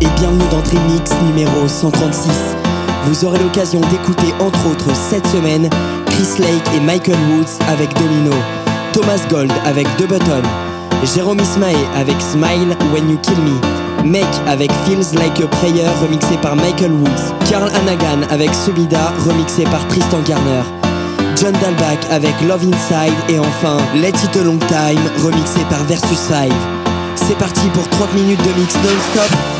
et bienvenue dans Dreamix numéro 136. Vous aurez l'occasion d'écouter entre autres cette semaine Chris Lake et Michael Woods avec Domino, Thomas Gold avec The Button, Jérôme Ismae avec Smile When You Kill Me, Mec avec Feels Like a Prayer remixé par Michael Woods, Carl Hanagan avec Subida remixé par Tristan Garner, John Dalbach avec Love Inside et enfin Let It a Long Time remixé par Versus 5. C'est parti pour 30 minutes de mix non-stop.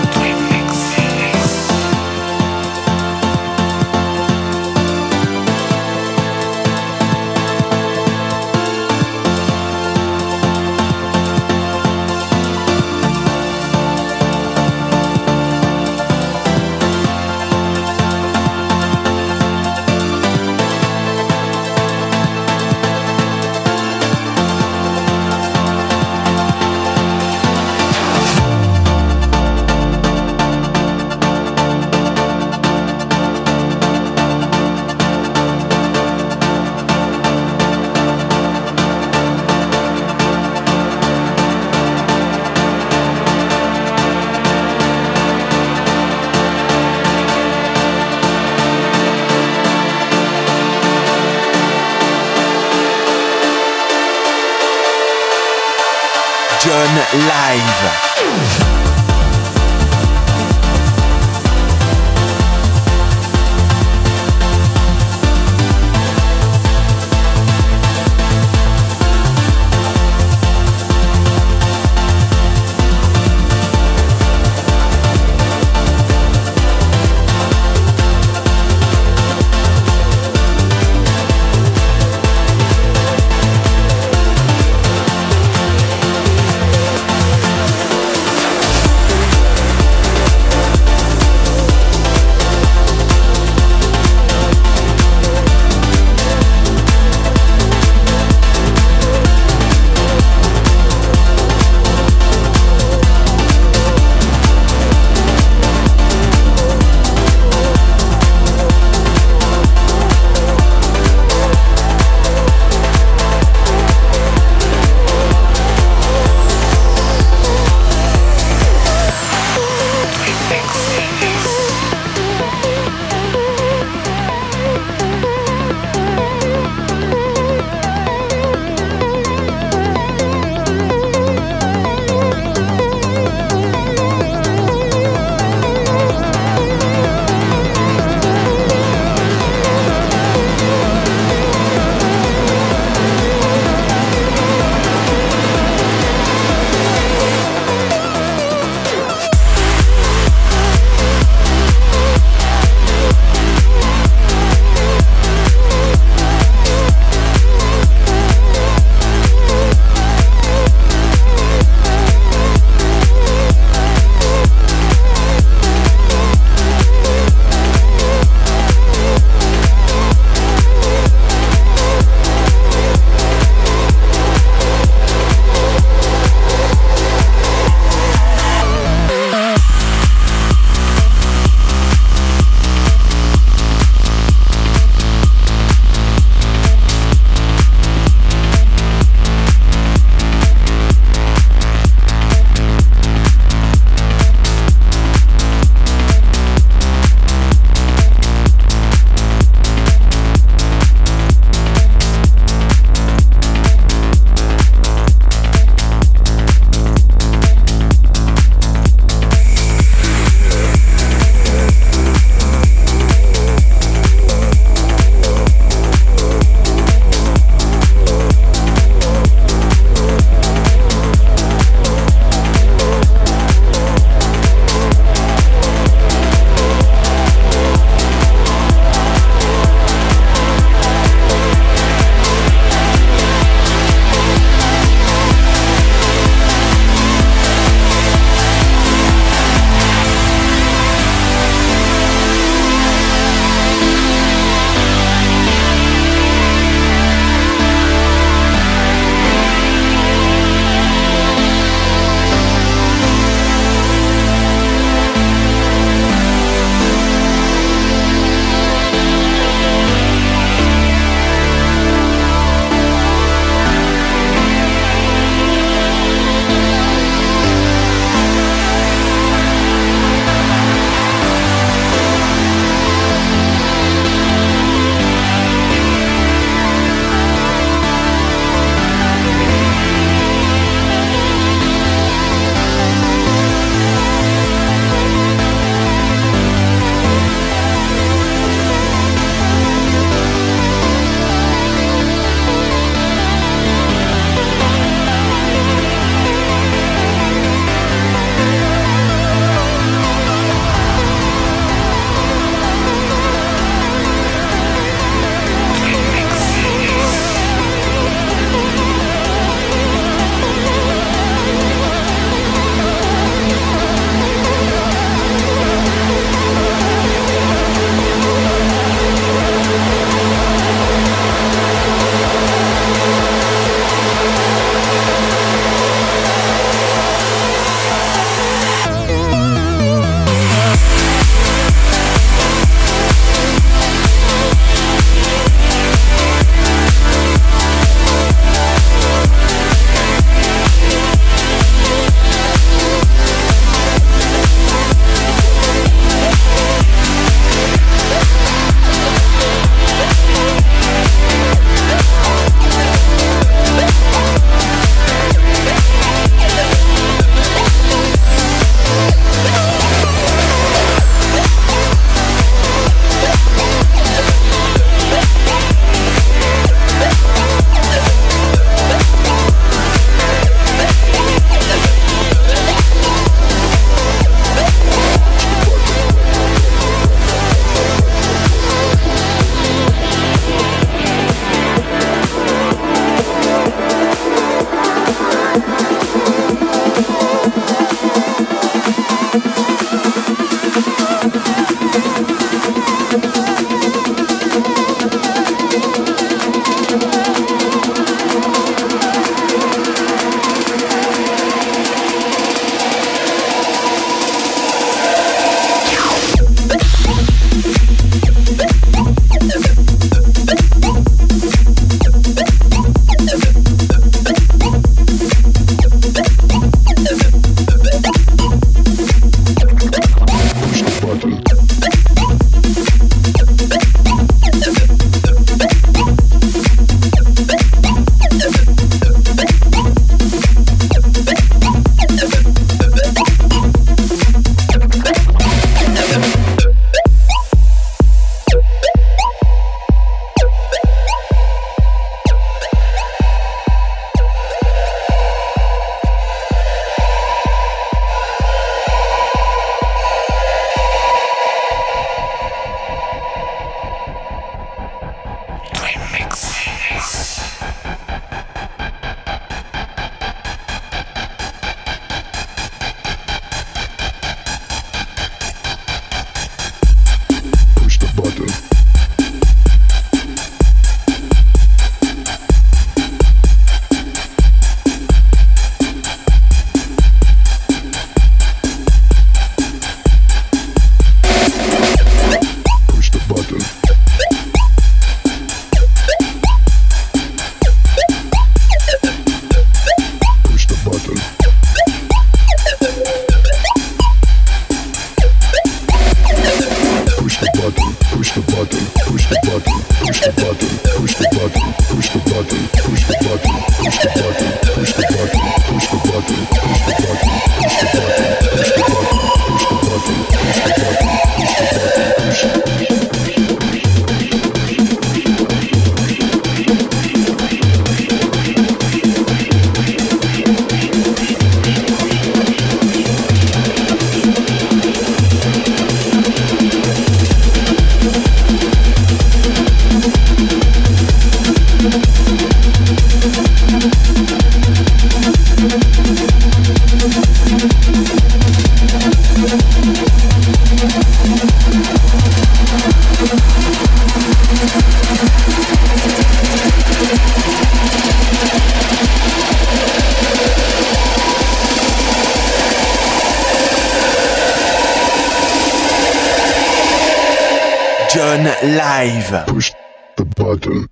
Live. Push the button.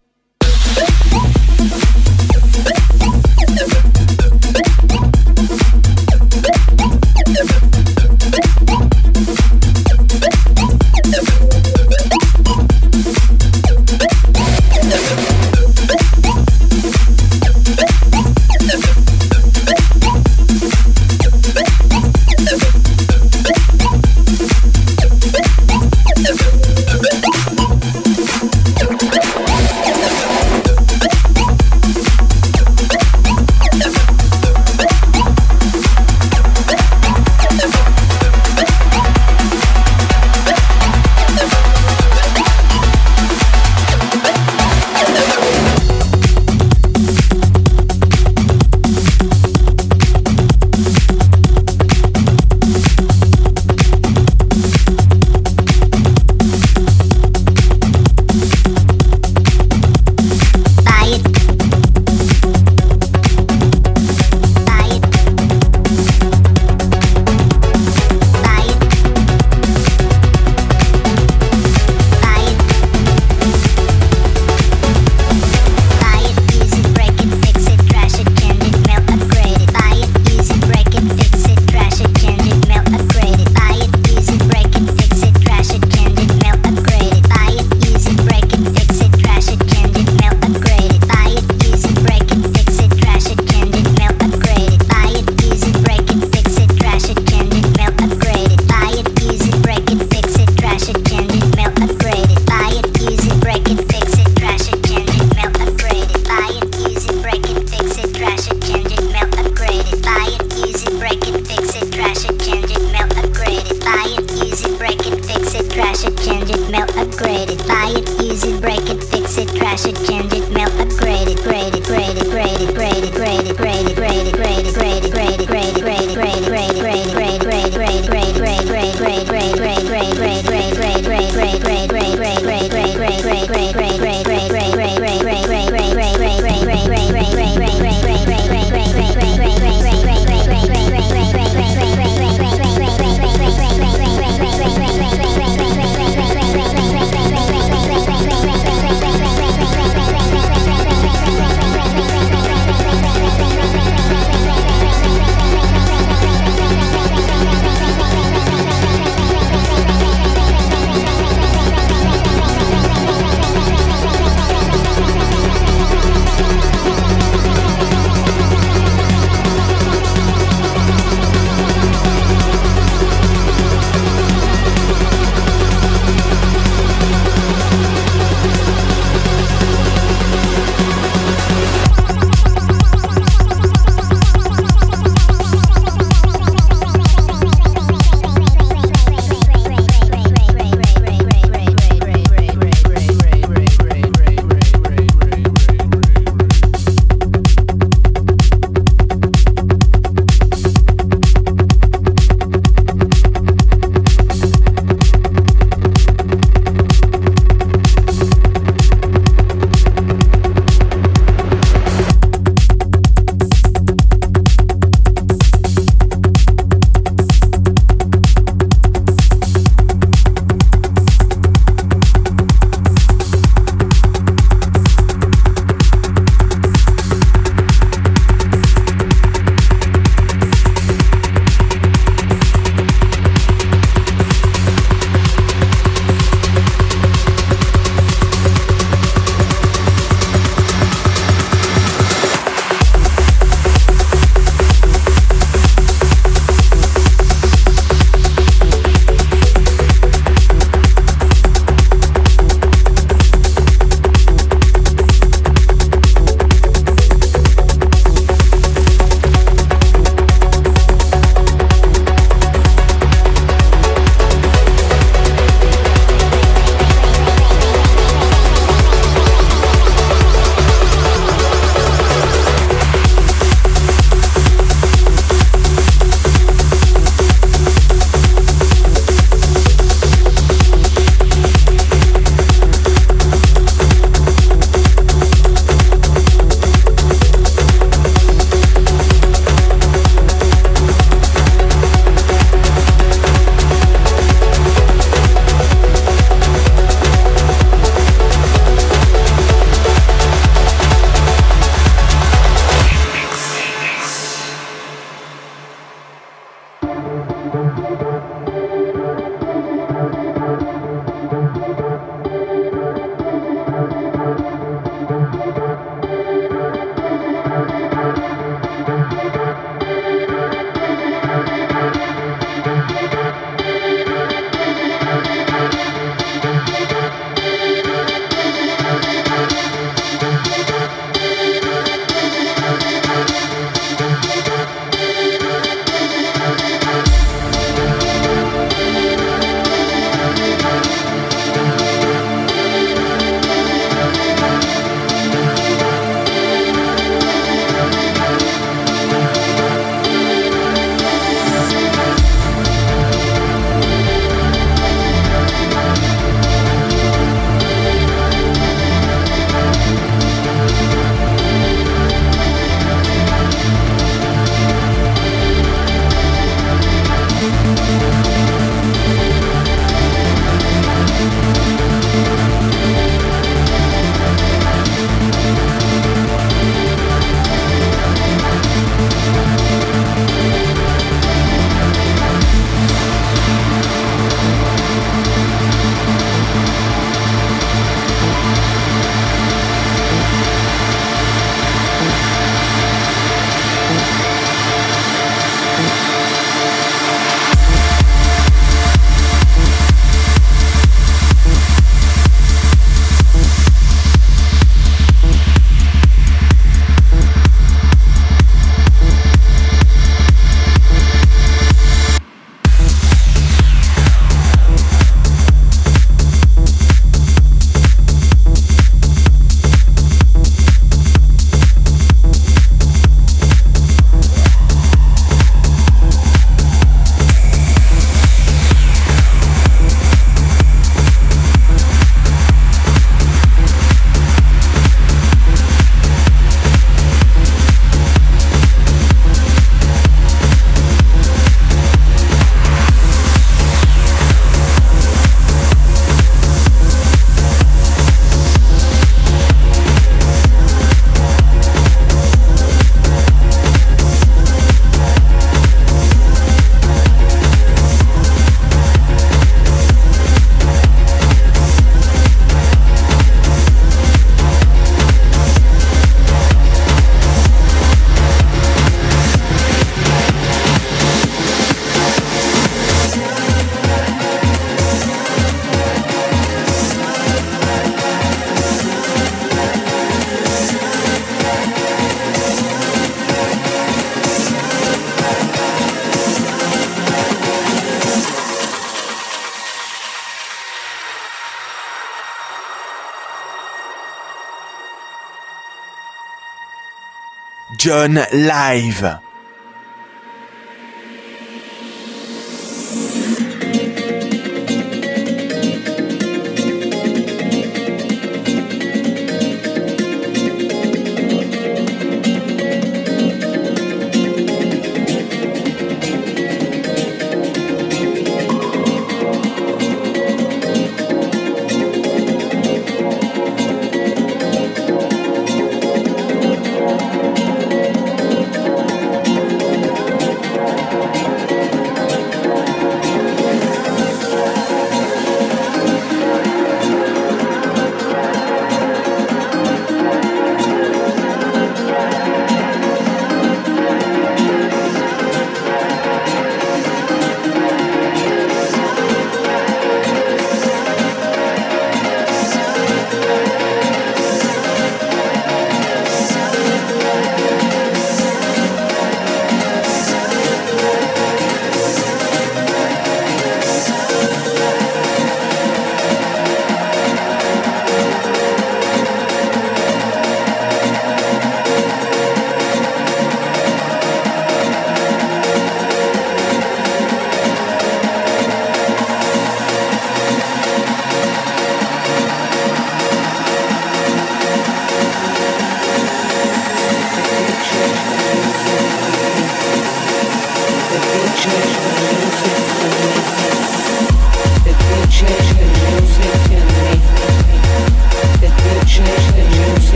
John Live.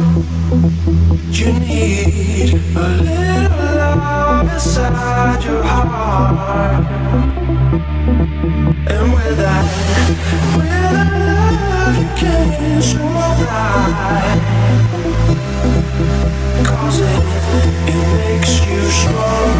You need a little love inside your heart. And with that, with that love, you can survive. Cause it, it makes you strong.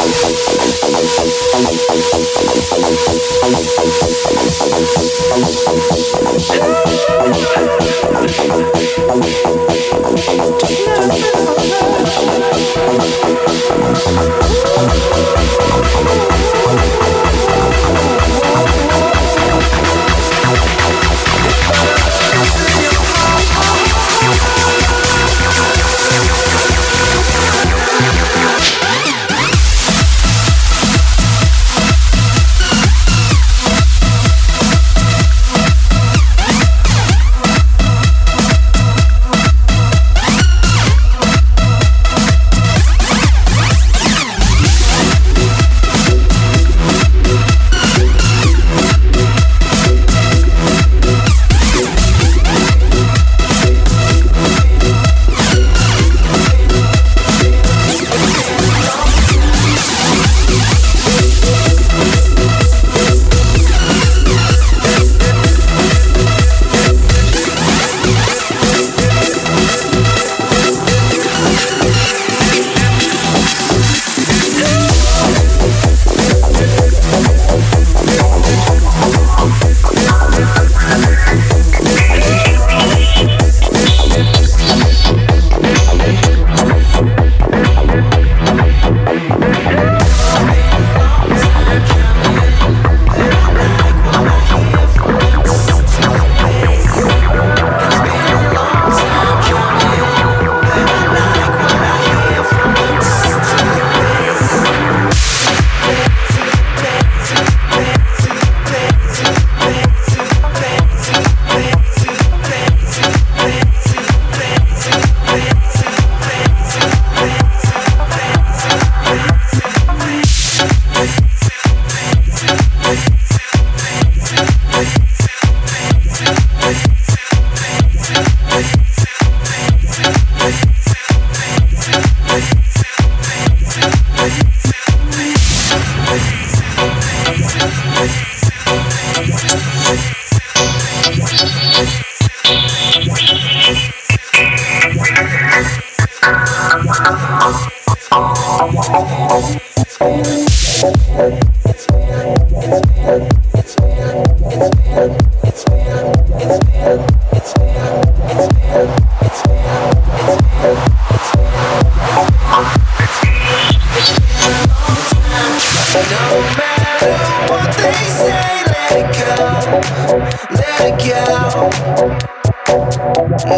let it go.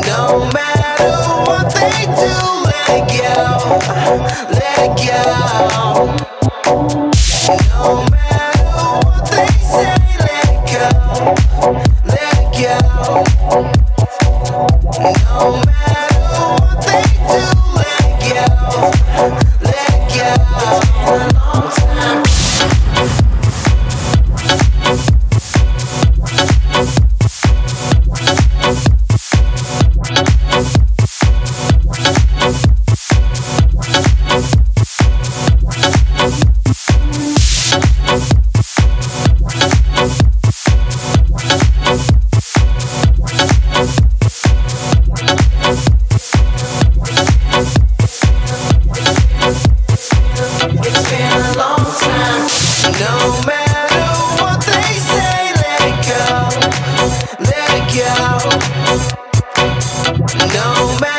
No matter what they do, let it go. long time. No matter what they say, let it go, let it go. No matter.